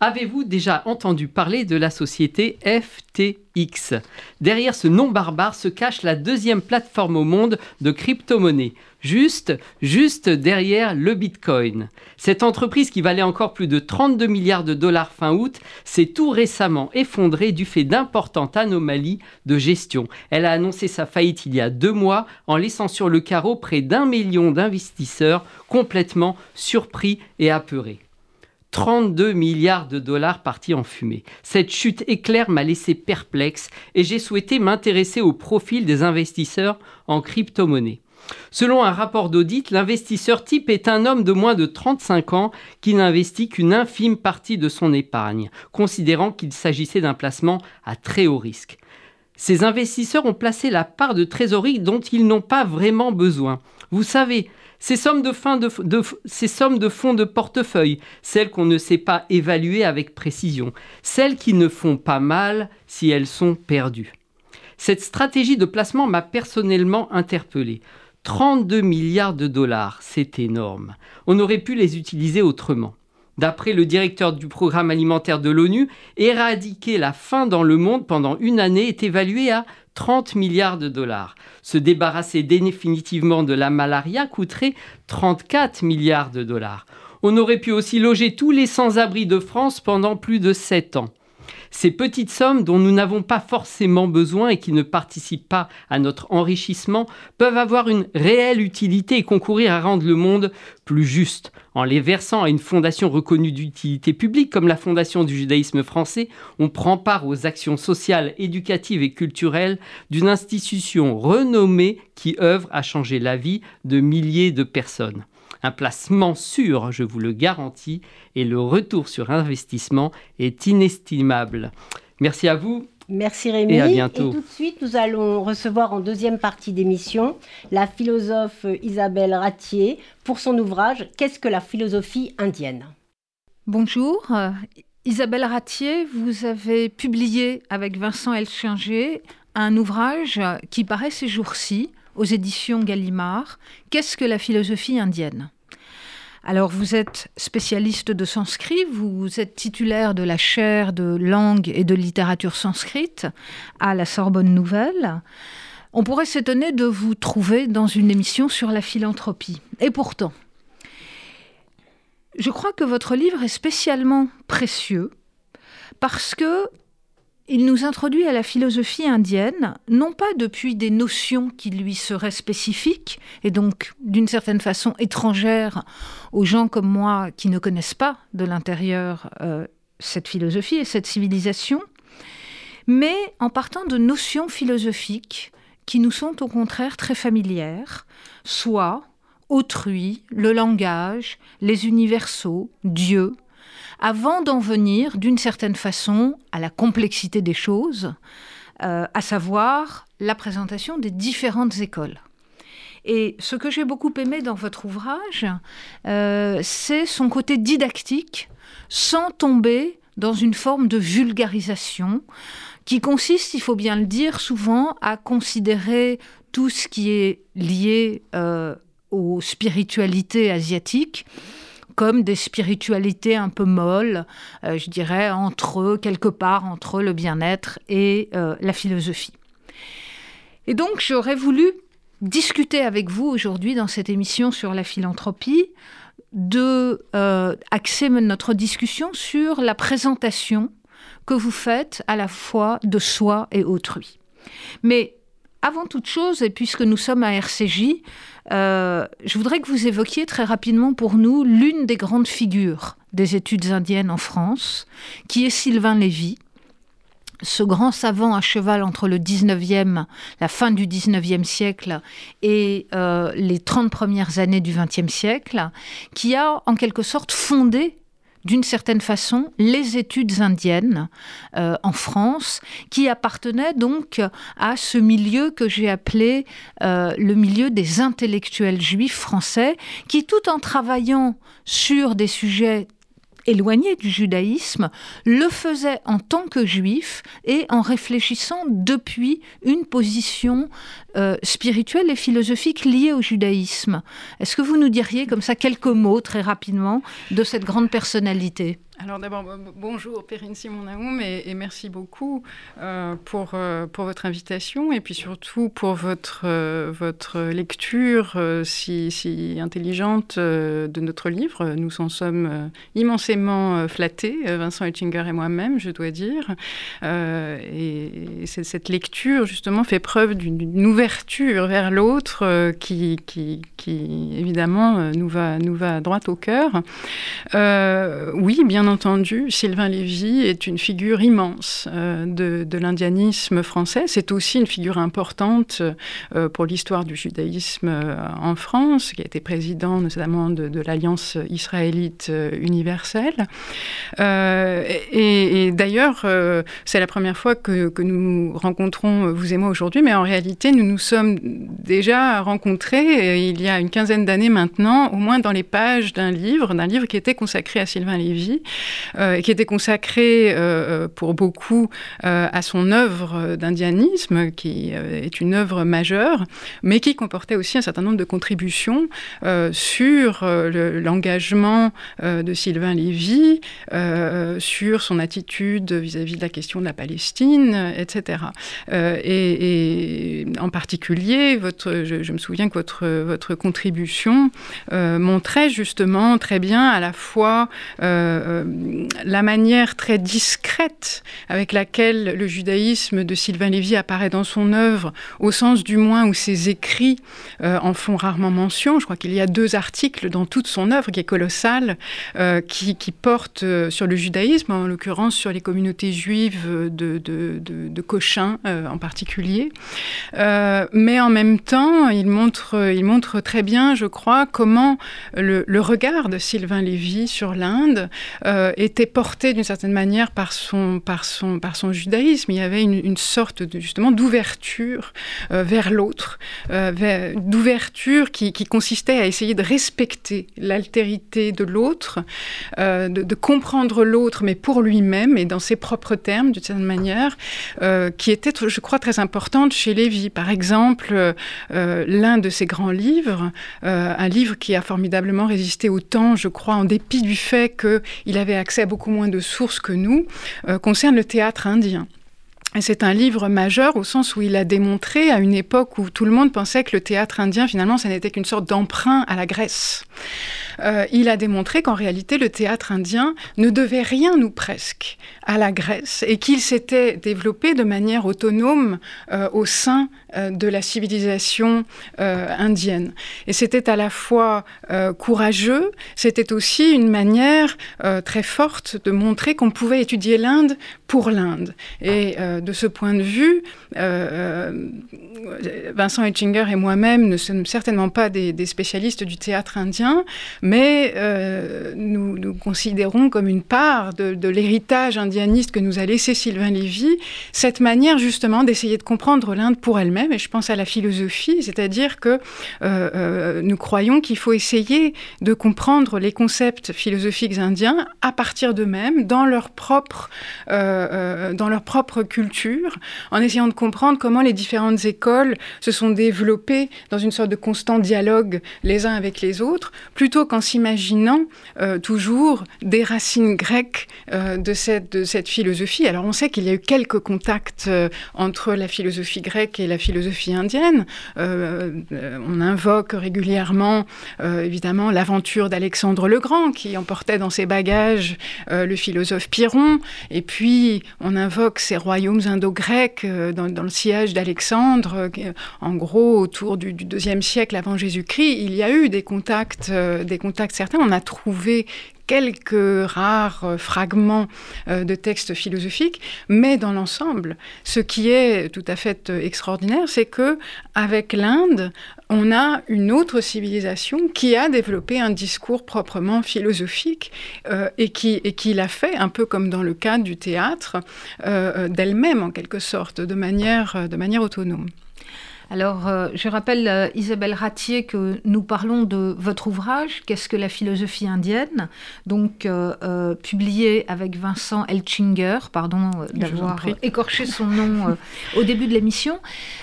S5: Avez-vous déjà entendu parler de la société FTX Derrière ce nom barbare se cache la deuxième plateforme au monde de crypto-monnaie juste, juste derrière le Bitcoin. Cette entreprise qui valait encore plus de 32 milliards de dollars fin août s'est tout récemment effondrée du fait d'importantes anomalies de gestion. Elle a annoncé sa faillite il y a deux mois en laissant sur le carreau près d'un million d'investisseurs complètement surpris et apeurés. 32 milliards de dollars partis en fumée. Cette chute éclair m'a laissé perplexe et j'ai souhaité m'intéresser au profil des investisseurs en crypto-monnaie. Selon un rapport d'audit, l'investisseur type est un homme de moins de 35 ans qui n'investit qu'une infime partie de son épargne, considérant qu'il s'agissait d'un placement à très haut risque. Ces investisseurs ont placé la part de trésorerie dont ils n'ont pas vraiment besoin. Vous savez, ces sommes de, fonds de portefeuille, celles qu'on ne sait pas évaluer avec précision, celles qui ne font pas mal si elles sont perdues. Cette stratégie de placement m'a personnellement interpellé. 32 milliards de dollars, c'est énorme. On aurait pu les utiliser autrement. D'après le directeur du programme alimentaire de l'ONU, éradiquer la faim dans le monde pendant une année est évalué à 30 milliards de dollars. Se débarrasser définitivement de la malaria coûterait 34 milliards de dollars. On aurait pu aussi loger tous les sans-abri de France pendant plus de 7 ans. Ces petites sommes dont nous n'avons pas forcément besoin et qui ne participent pas à notre enrichissement peuvent avoir une réelle utilité et concourir à rendre le monde plus juste. En les versant à une fondation reconnue d'utilité publique comme la Fondation du judaïsme français, on prend part aux actions sociales, éducatives et culturelles d'une institution renommée qui œuvre à changer la vie de milliers de personnes. Un placement sûr, je vous le garantis, et le retour sur investissement est inestimable. Merci à vous.
S1: Merci Rémi.
S5: Et à bientôt.
S1: Et tout de suite, nous allons recevoir en deuxième partie d'émission la philosophe Isabelle Ratier pour son ouvrage Qu'est-ce que la philosophie indienne?
S6: Bonjour. Isabelle Ratier, vous avez publié avec Vincent Elchinger un ouvrage qui paraît ces jours-ci aux éditions Gallimard, Qu'est-ce que la philosophie indienne? Alors vous êtes spécialiste de sanskrit, vous êtes titulaire de la chaire de langue et de littérature sanskrite à la Sorbonne Nouvelle. On pourrait s'étonner de vous trouver dans une émission sur la philanthropie. Et pourtant, je crois que votre livre est spécialement précieux parce que il nous introduit à la philosophie indienne, non pas depuis des notions qui lui seraient spécifiques, et donc d'une certaine façon étrangères aux gens comme moi qui ne connaissent pas de l'intérieur euh, cette philosophie et cette civilisation, mais en partant de notions philosophiques qui nous sont au contraire très familières, soit autrui, le langage, les universaux, Dieu, avant d'en venir, d'une certaine façon, à la complexité des choses, euh, à savoir la présentation des différentes écoles. Et ce que j'ai beaucoup aimé dans votre ouvrage, euh, c'est son côté didactique, sans tomber dans une forme de vulgarisation, qui consiste, il faut bien le dire, souvent à considérer tout ce qui est lié euh, aux spiritualités asiatiques comme des spiritualités un peu molles, euh, je dirais, entre quelque part entre le bien-être et euh, la philosophie. Et donc j'aurais voulu discuter avec vous aujourd'hui dans cette émission sur la philanthropie, de euh, axer notre discussion sur la présentation que vous faites à la fois de soi et autrui. Mais avant toute chose, et puisque nous sommes à RCJ, euh, je voudrais que vous évoquiez très rapidement pour nous l'une des grandes figures des études indiennes en France, qui est Sylvain Lévy, ce grand savant à cheval entre le 19e, la fin du 19e siècle et euh, les 30 premières années du 20e siècle, qui a en quelque sorte fondé d'une certaine façon, les études indiennes euh, en France, qui appartenaient donc à ce milieu que j'ai appelé euh, le milieu des intellectuels juifs français, qui tout en travaillant sur des sujets éloigné du judaïsme, le faisait en tant que juif et en réfléchissant depuis une position euh, spirituelle et philosophique liée au judaïsme. Est-ce que vous nous diriez comme ça quelques mots très rapidement de cette grande personnalité?
S7: Alors d'abord, bonjour Perrine Simon-Naoum et, merci beaucoup euh, pour, euh, pour votre invitation et puis surtout pour votre, votre lecture si, intelligente de notre livre. Nous en sommes immensément flattés, Vincent Etchinger et moi-même, je dois dire. et, et cette lecture, justement, fait preuve d'une ouverture vers l'autre qui, qui, évidemment, nous va, nous va droit au cœur. oui, bien entendu, Sylvain Lévy est une figure immense euh, de, l'indianisme français. C'est aussi une figure importante euh, pour l'histoire du judaïsme euh, en France, qui a été président notamment de, l'Alliance israélite euh, universelle. Euh, et, d'ailleurs, euh, c'est la première fois que, que, nous rencontrons, vous et moi, aujourd'hui, mais en réalité, nous nous sommes déjà rencontrés il y a une quinzaine d'années maintenant, au moins dans les pages d'un livre, d'un livre qui était consacré à Sylvain Lévy, euh, qui était consacré euh, pour beaucoup euh, à son œuvre d'indianisme, qui est une œuvre majeure, mais qui comportait aussi un certain nombre de contributions sur l'engagement le, de Sylvain Lévy, sur son attitude vis-à-vis -vis de la question de la Palestine, etc. Et, et, en particulier, votre, je, me souviens que votre, votre contribution montrait justement très bien à la fois euh, la manière très discrète avec laquelle le judaïsme de Sylvain Lévy apparaît dans son œuvre, au sens du moins où ses écrits euh, en font rarement mention. Je crois qu'il y a deux articles dans toute son œuvre qui est colossale, euh, qui, qui portent euh, sur le judaïsme, en l'occurrence sur les communautés juives de, de, de, Cochin euh, en particulier. Euh, mais en même temps, il montre, très bien, je crois, comment le, regard de Sylvain Lévy sur l'Inde euh, était porté d'une certaine manière par son, judaïsme. Il y avait une, sorte justement d'ouverture euh, vers l'autre, euh, d'ouverture qui, consistait à essayer de respecter l'altérité de l'autre, euh, de, comprendre l'autre, mais pour lui-même et dans ses propres termes, d'une certaine manière, euh, qui était, je crois, très importante chez Lévy. Par exemple, euh, l'un de ses grands livres, euh, un livre qui a formidablement résisté au temps, je crois, en dépit du fait qu'il avait accès à beaucoup moins de sources que nous, euh, concerne le théâtre indien. C'est un livre majeur au sens où il a démontré à une époque où tout le monde pensait que le théâtre indien, finalement, ça n'était qu'une sorte d'emprunt à la Grèce. Euh, il a démontré qu'en réalité, le théâtre indien ne devait rien ou presque à la Grèce et qu'il s'était développé de manière autonome euh, au sein euh, de la civilisation indienne. Et c'était à la fois courageux, c'était aussi une manière très forte de montrer qu'on pouvait étudier l'Inde pour l'Inde. De ce point de vue, euh, Vincent Etchinger et moi-même ne sommes certainement pas des, spécialistes du théâtre indien, mais euh, nous, nous considérons comme une part de, l'héritage indianiste que nous a laissé Sylvain Lévy, cette manière justement d'essayer de comprendre l'Inde pour elle-même, et je pense à la philosophie, c'est-à-dire que euh, nous croyons qu'il faut essayer de comprendre les concepts philosophiques indiens à partir d'eux-mêmes, dans leur propre, euh, dans leur propre culture, en essayant de comprendre comment les différentes écoles se sont développées dans une sorte de constant dialogue les uns avec les autres, plutôt qu'en s'imaginant euh, toujours des racines grecques euh, de, cette, philosophie. Alors on sait qu'il y a eu quelques contacts euh, entre la philosophie grecque et la philosophie indienne. On invoque régulièrement, évidemment, l'aventure d'Alexandre le Grand, qui emportait dans ses bagages le philosophe Pyrrhon, et puis on invoque ces royaumes indo-grecs dans, dans le sillage d'Alexandre, en gros autour du, du deuxième siècle avant Jésus-Christ, il y a eu des contacts, euh, des contacts certains. On a trouvé quelques rares euh, fragments euh, de textes philosophiques, mais dans l'ensemble, ce qui est tout à fait euh, extraordinaire, c'est que avec l'Inde, on a une autre civilisation qui a développé un discours proprement philosophique et qui, et qui l'a fait, un peu comme dans le cas du théâtre, d'elle-même en quelque sorte, de manière autonome.
S6: Alors, euh, je rappelle, euh, Isabelle Ratier, que nous parlons de votre ouvrage, Qu'est-ce que la philosophie indienne? Donc, euh, publié avec Vincent Elchinger, pardon d'avoir écorché son nom au début de l'émission.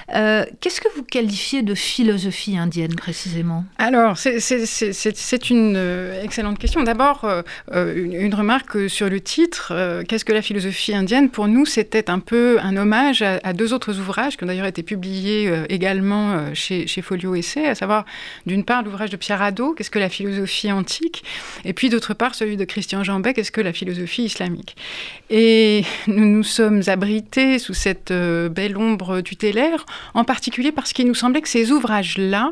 S6: Qu'est-ce que vous qualifiez de philosophie indienne, précisément?
S7: Alors, c'est une excellente question. D'abord, une, remarque sur le titre, Qu'est-ce que la philosophie indienne? Pour nous, c'était un peu un hommage à, à, deux autres ouvrages qui ont d'ailleurs été publiés également euh, chez, Folio Essai, à savoir d'une part l'ouvrage de Pierre Hadot, Qu'est-ce que la philosophie antique Et puis d'autre part celui de Christian Jambet, Qu'est-ce que la philosophie islamique. Et nous nous sommes abrités sous cette euh, belle ombre tutélaire, en particulier parce qu'il nous semblait que ces ouvrages-là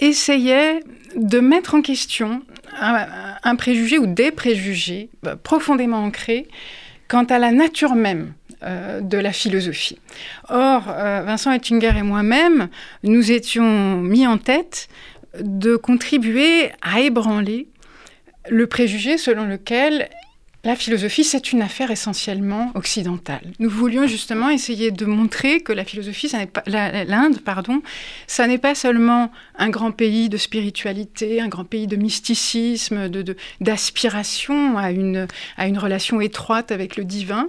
S7: essayaient de mettre en question un, préjugé ou des préjugés euh, profondément ancrés quant à la nature même euh, de la philosophie. Or, euh, Vincent Ettinger et moi-même, nous étions mis en tête de contribuer à ébranler le préjugé selon lequel la philosophie, c'est une affaire essentiellement occidentale. Nous voulions justement essayer de montrer que la philosophie, l'Inde, pardon, ça n'est pas seulement un grand pays de spiritualité, un grand pays de mysticisme, d'aspiration de, à, une, à une relation étroite avec le divin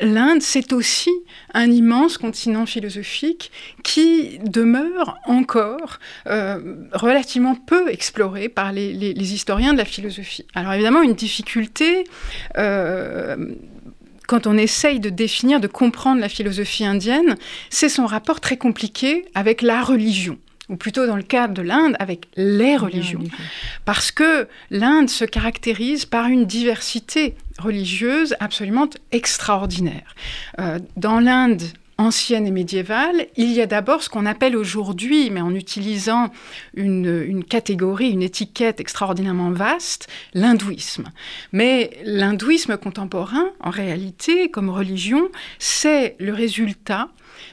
S7: l'Inde, c'est aussi un immense continent philosophique qui demeure encore euh, relativement peu exploré par les, historiens de la philosophie. Alors évidemment, une difficulté... Euh, quand on essaye de définir, de comprendre la philosophie indienne, c'est son rapport très compliqué avec la religion ou plutôt dans le cadre de l'Inde, avec les religions. Parce que l'Inde se caractérise par une diversité religieuse absolument extraordinaire. Euh, dans l'Inde ancienne et médiévale, il y a d'abord ce qu'on appelle aujourd'hui, mais en utilisant une, catégorie, une étiquette extraordinairement vaste, l'hindouisme. Mais l'hindouisme contemporain, en réalité, comme religion, c'est le résultat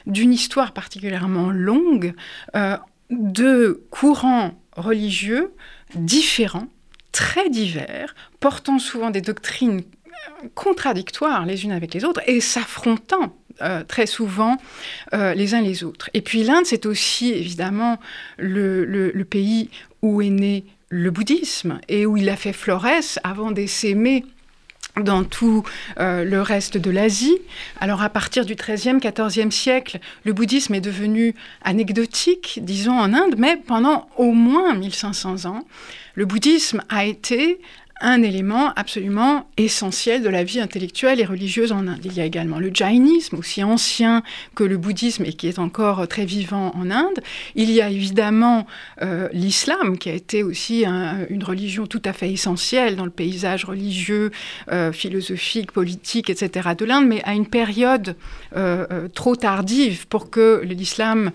S7: d'une histoire particulièrement longue euh, de courants religieux différents, très divers, portant souvent des doctrines contradictoires les unes avec les autres et s'affrontant euh, très souvent euh, les uns les autres. Et puis l'Inde, c'est aussi évidemment le, pays où est né le bouddhisme et où il a fait florès avant d'essaimer dans tout euh, le reste de l'Asie. Alors à partir du XIIIe, XIVe siècle, le bouddhisme est devenu anecdotique, disons en Inde, mais pendant au moins 1500 ans, le bouddhisme a été un élément absolument essentiel de la vie intellectuelle et religieuse en Inde. Il y a également le jainisme, aussi ancien que le bouddhisme et qui est encore très vivant en Inde. Il y a évidemment euh, l'islam, qui a été aussi une religion tout à fait essentielle dans le paysage religieux, euh, philosophique, politique, etc. de l'Inde, mais à une période euh, trop tardive pour que l'islam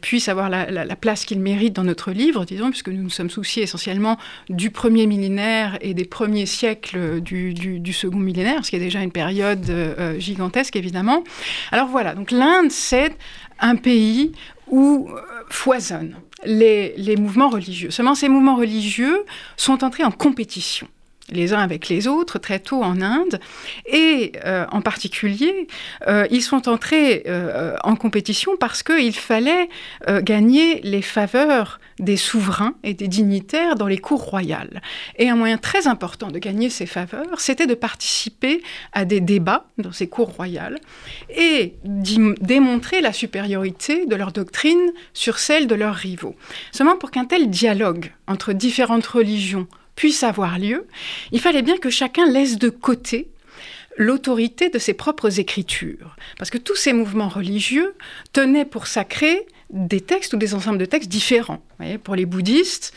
S7: puisse avoir la, la place qu'il mérite dans notre livre, disons, puisque nous nous sommes souciés essentiellement du premier millénaire et des premiers siècles du, second millénaire, ce qui est déjà une période euh, gigantesque évidemment. Alors voilà, donc l'Inde, c'est un pays où euh, foisonnent les, les mouvements religieux. Seulement, ces mouvements religieux sont entrés en compétition les uns avec les autres très tôt en Inde. Et euh, en particulier, euh, ils sont entrés euh, en compétition parce qu'il fallait gagner les faveurs des souverains et des dignitaires dans les cours royales. Et un moyen très important de gagner ces faveurs, c'était de participer à des débats dans ces cours royales et démontrer la supériorité de leur doctrine sur celle de leurs rivaux. Seulement pour qu'un tel dialogue entre différentes religions puisse avoir lieu, il fallait bien que chacun laisse de côté l'autorité de ses propres écritures. Parce que tous ces mouvements religieux tenaient pour sacré des textes ou des ensembles de textes différents. pour les bouddhistes,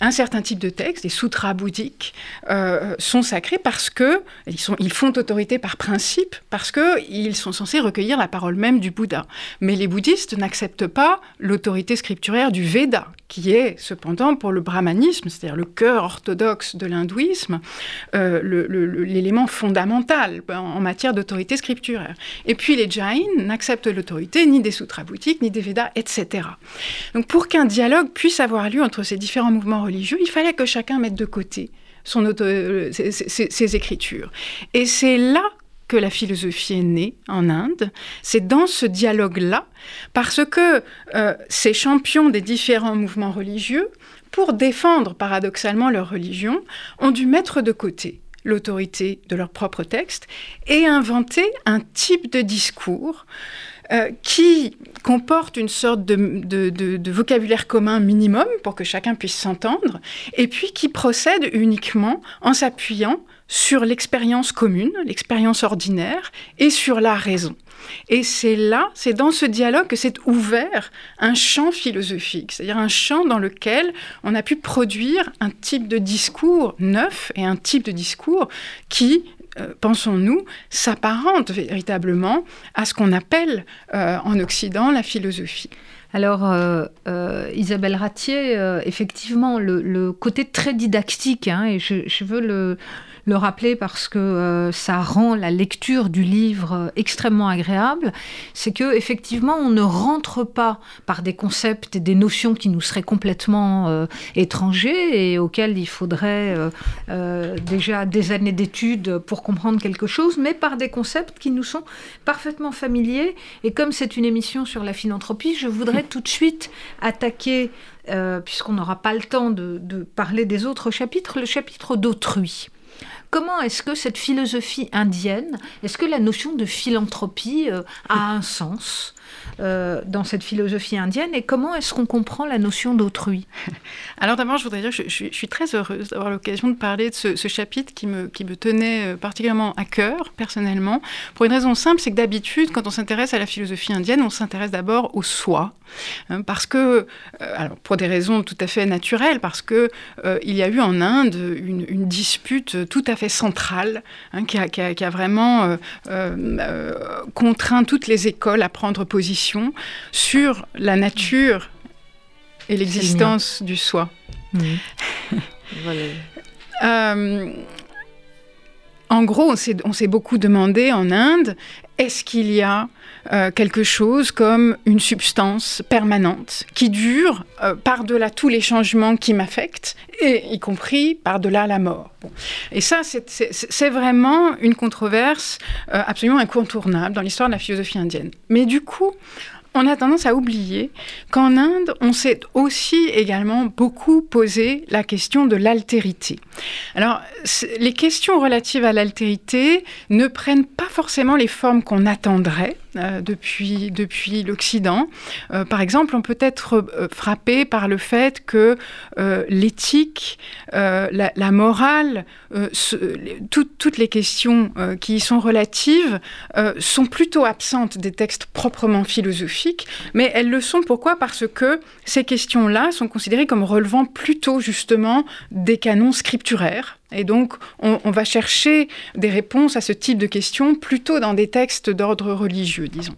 S7: un certain type de textes, des sutras bouddhiques, euh, sont sacrés parce que ils, font autorité par principe, parce qu'ils sont censés recueillir la parole même du Bouddha. Mais les bouddhistes n'acceptent pas l'autorité scripturaire du Veda, qui est cependant pour le brahmanisme, c'est-à-dire le cœur orthodoxe de l'hindouisme, euh, l'élément fondamental en matière d'autorité scripturaire. Et puis les Jains n'acceptent l'autorité ni des sutras bouddhiques, ni des Védas, etc. Donc pour qu'un dialogue puisse avoir lieu entre ces différents mouvements il fallait que chacun mette de côté euh, ses, écritures. Et c'est là que la philosophie est née en Inde. C'est dans ce dialogue-là, parce que euh, ces champions des différents mouvements religieux, pour défendre paradoxalement leur religion, ont dû mettre de côté l'autorité de leur propre texte et inventer un type de discours euh, qui comporte une sorte de, vocabulaire commun minimum pour que chacun puisse s'entendre, et puis qui procède uniquement en s'appuyant sur l'expérience commune, l'expérience ordinaire, et sur la raison. Et c'est là, c'est dans ce dialogue que s'est ouvert un champ philosophique, c'est-à-dire un champ dans lequel on a pu produire un type de discours neuf et un type de discours qui euh, pensons-nous, s'apparente véritablement à ce qu'on appelle euh, en Occident la philosophie.
S6: Alors, euh, Isabelle Ratier, effectivement, le, côté très didactique, hein, et je, veux le, le rappeler parce que euh, ça rend la lecture du livre euh, extrêmement agréable, c'est que effectivement on ne rentre pas par des concepts et des notions qui nous seraient complètement euh, étrangers et auxquels il faudrait déjà des années d'études pour comprendre quelque chose, mais par des concepts qui nous sont parfaitement familiers. Et comme c'est une émission sur la philanthropie, je voudrais tout de suite attaquer puisqu'on n'aura pas le temps de, parler des autres chapitres, le chapitre d'autrui. Comment est-ce que cette philosophie indienne, est-ce que la notion de philanthropie euh, a un sens euh, dans cette philosophie indienne et comment est-ce qu'on comprend la notion d'autrui?
S7: Alors d'abord, je voudrais dire que je, suis, très heureuse d'avoir l'occasion de parler de ce, chapitre qui me, qui me tenait euh, particulièrement à cœur, personnellement, pour une raison simple, c'est que d'habitude, quand on s'intéresse à la philosophie indienne, on s'intéresse d'abord au soi, hein, parce que, euh, alors pour des raisons tout à fait naturelles, parce que il y a eu en Inde une, dispute tout à fait centrale hein, qui, a, qui, a, vraiment contraint toutes les écoles à prendre position sur la nature et l'existence du soi. Euh, en gros, on s'est beaucoup demandé en Inde, est-ce qu'il y a euh, quelque chose comme une substance permanente qui dure euh, par-delà tous les changements qui m'affectent, et y compris par-delà la mort. Et ça, c'est vraiment une controverse absolument incontournable dans l'histoire de la philosophie indienne. Mais du coup, on a tendance à oublier qu'en Inde, on s'est aussi également beaucoup posé la question de l'altérité. Alors, les questions relatives à l'altérité ne prennent pas forcément les formes qu'on attendrait euh, depuis, depuis l'Occident. Euh, par exemple, on peut être euh, frappé par le fait que l'éthique, la, morale, toutes les questions qui y sont relatives sont plutôt absentes des textes proprement philosophiques, mais elles le sont pourquoi? Parce que ces questions-là sont considérées comme relevant plutôt justement des canons scripturaires et donc, on, va chercher des réponses à ce type de questions plutôt dans des textes d'ordre religieux, disons.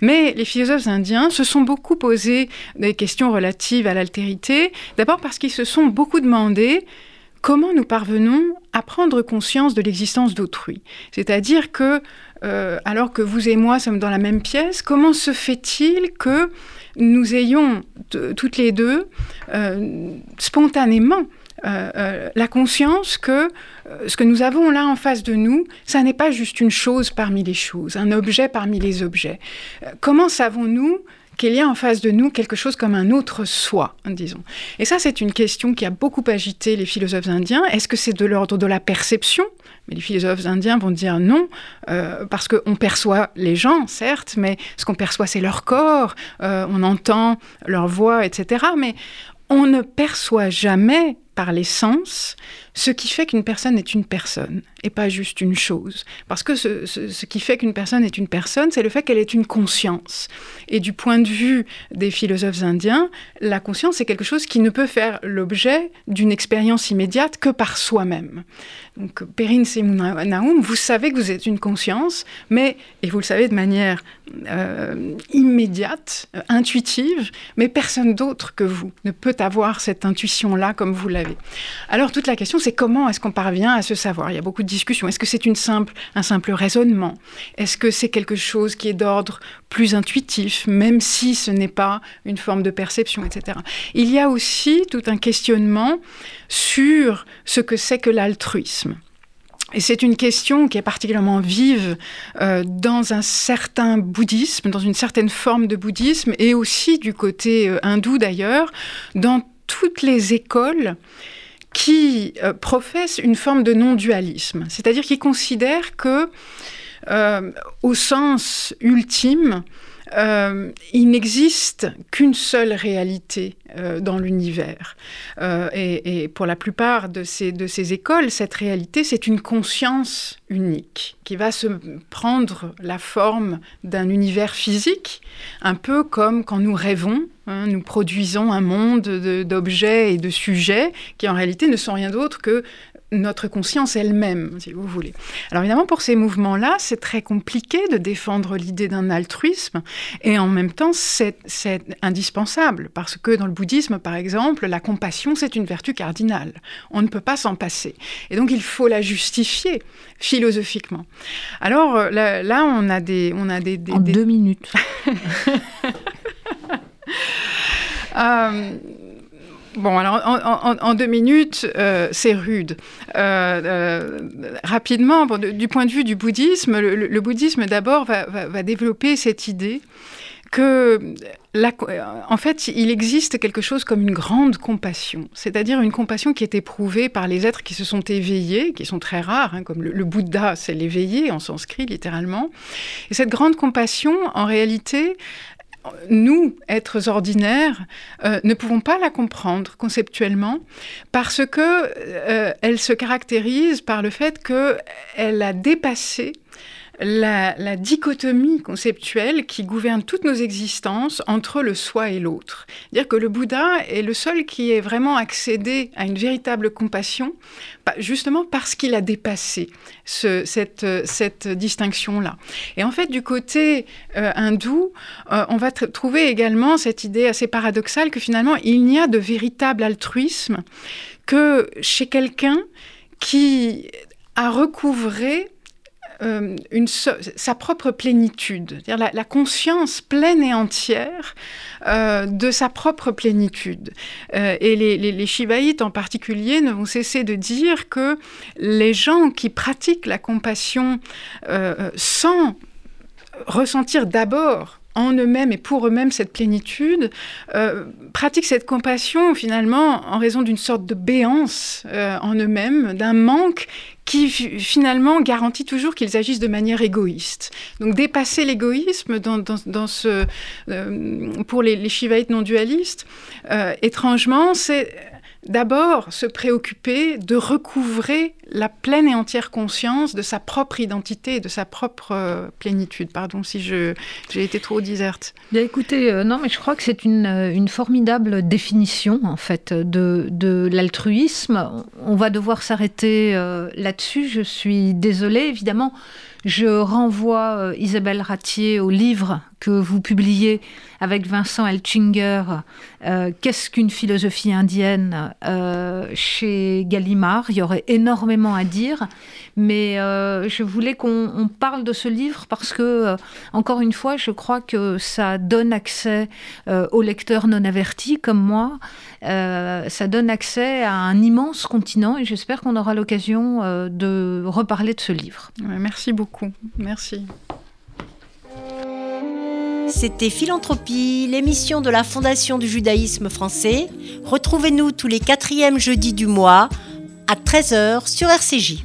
S7: Mais les philosophes indiens se sont beaucoup posé des questions relatives à l'altérité, d'abord parce qu'ils se sont beaucoup demandé comment nous parvenons à prendre conscience de l'existence d'autrui. C'est-à-dire que, euh, alors que vous et moi sommes dans la même pièce, comment se fait-il que nous ayons toutes les deux euh, spontanément euh, euh, la conscience que euh, ce que nous avons là en face de nous, ça n'est pas juste une chose parmi les choses, un objet parmi les objets. comment savons-nous qu'il y a en face de nous quelque chose comme un autre soi, disons? Et ça, c'est une question qui a beaucoup agité les philosophes indiens. Est-ce que c'est de l'ordre de la perception? Mais les philosophes indiens vont dire non, parce qu'on perçoit les gens, certes, mais ce qu'on perçoit, c'est leur corps, on entend leur voix, etc. Mais on ne perçoit jamais par les sens ce qui fait qu'une personne est une personne et pas juste une chose. Parce que ce, qui fait qu'une personne est une personne, c'est le fait qu'elle ait une conscience. Et du point de vue des philosophes indiens, la conscience est quelque chose qui ne peut faire l'objet d'une expérience immédiate que par soi-même. Donc, Perrin Naum, vous savez que vous êtes une conscience, mais, et vous le savez de manière euh, immédiate, euh, intuitive, mais personne d'autre que vous ne peut avoir cette intuition-là comme vous l'avez. Alors, toute la question, c'est comment est-ce qu'on parvient à se savoir? Il y a beaucoup de discussions. Est-ce que c'est un simple raisonnement? Est-ce que c'est quelque chose qui est d'ordre plus intuitif, même si ce n'est pas une forme de perception, etc. Il y a aussi tout un questionnement sur ce que c'est que l'altruisme. Et c'est une question qui est particulièrement vive euh, dans un certain bouddhisme, dans une certaine forme de bouddhisme, et aussi du côté euh, hindou d'ailleurs, dans toutes les écoles qui euh, professe une forme de non-dualisme, c'est-à-dire qui considère que, euh, au sens ultime, euh, il n'existe qu'une seule réalité euh, dans l'univers. Euh, et, pour la plupart de ces, écoles, cette réalité, c'est une conscience unique qui va se prendre la forme d'un univers physique, un peu comme quand nous rêvons. Hein, nous produisons un monde d'objets et de sujets qui en réalité ne sont rien d'autre que notre conscience elle-même, si vous voulez. Alors évidemment, pour ces mouvements-là, c'est très compliqué de défendre l'idée d'un altruisme, et en même temps, c'est indispensable, parce que dans le bouddhisme, par exemple, la compassion, c'est une vertu cardinale. On ne peut pas s'en passer. Et donc, il faut la justifier philosophiquement. Alors euh, là, on a des... On a des,
S6: en deux minutes.
S7: euh, Bon, alors en, deux minutes, euh, c'est rude. Euh, euh, rapidement, du point de vue du bouddhisme, le, bouddhisme d'abord va, développer cette idée que, en fait, il existe quelque chose comme une grande compassion, c'est-à-dire une compassion qui est éprouvée par les êtres qui se sont éveillés, qui sont très rares, hein, comme le, le Bouddha, c'est l'éveillé en sanskrit littéralement. Et cette grande compassion, en réalité, nous, êtres ordinaires, euh, ne pouvons pas la comprendre conceptuellement parce que euh, elle se caractérise par le fait qu'elle a dépassé la, dichotomie conceptuelle qui gouverne toutes nos existences entre le soi et l'autre. Dire que le Bouddha est le seul qui ait vraiment accédé à une véritable compassion, justement parce qu'il a dépassé cette, distinction-là. Et en fait, du côté euh, hindou, euh, on va trouver également cette idée assez paradoxale que finalement, il n'y a de véritable altruisme que chez quelqu'un qui a recouvré euh, sa propre plénitude, la, conscience pleine et entière euh, de sa propre plénitude. Euh, et les, Shivaïtes en particulier ne vont cesser de dire que les gens qui pratiquent la compassion sans ressentir d'abord en eux-mêmes et pour eux-mêmes cette plénitude, euh, pratiquent cette compassion finalement en raison d'une sorte de béance euh, en eux-mêmes, d'un manque qui finalement garantit toujours qu'ils agissent de manière égoïste. Donc dépasser l'égoïsme dans, ce, euh, pour les, les shivaïtes non dualistes, étrangement, c'est d'abord se préoccuper de recouvrer la pleine et entière conscience de sa propre identité et de sa propre euh, plénitude. Pardon si j'ai été trop diserte.
S6: Bien, écoutez, euh, non, mais je crois que c'est une, euh, une, formidable définition en fait de, de l'altruisme. On va devoir s'arrêter là-dessus. Je suis désolée, évidemment. Je renvoie Isabelle Ratier au livre que vous publiez avec Vincent Elchinger, euh, Qu'est-ce qu'une philosophie indienne euh, chez Gallimard. Il y aurait énormément à dire, mais euh, je voulais qu'on parle de ce livre parce que, encore une fois, je crois que ça donne accès aux lecteurs non avertis comme moi. Ça donne accès à un immense continent et j'espère qu'on aura l'occasion de reparler de ce livre.
S7: merci beaucoup. Merci.
S1: C'était Philanthropie, l'émission de la Fondation du judaïsme français. Retrouvez-nous tous les quatrièmes jeudis du mois à 13h sur RCJ.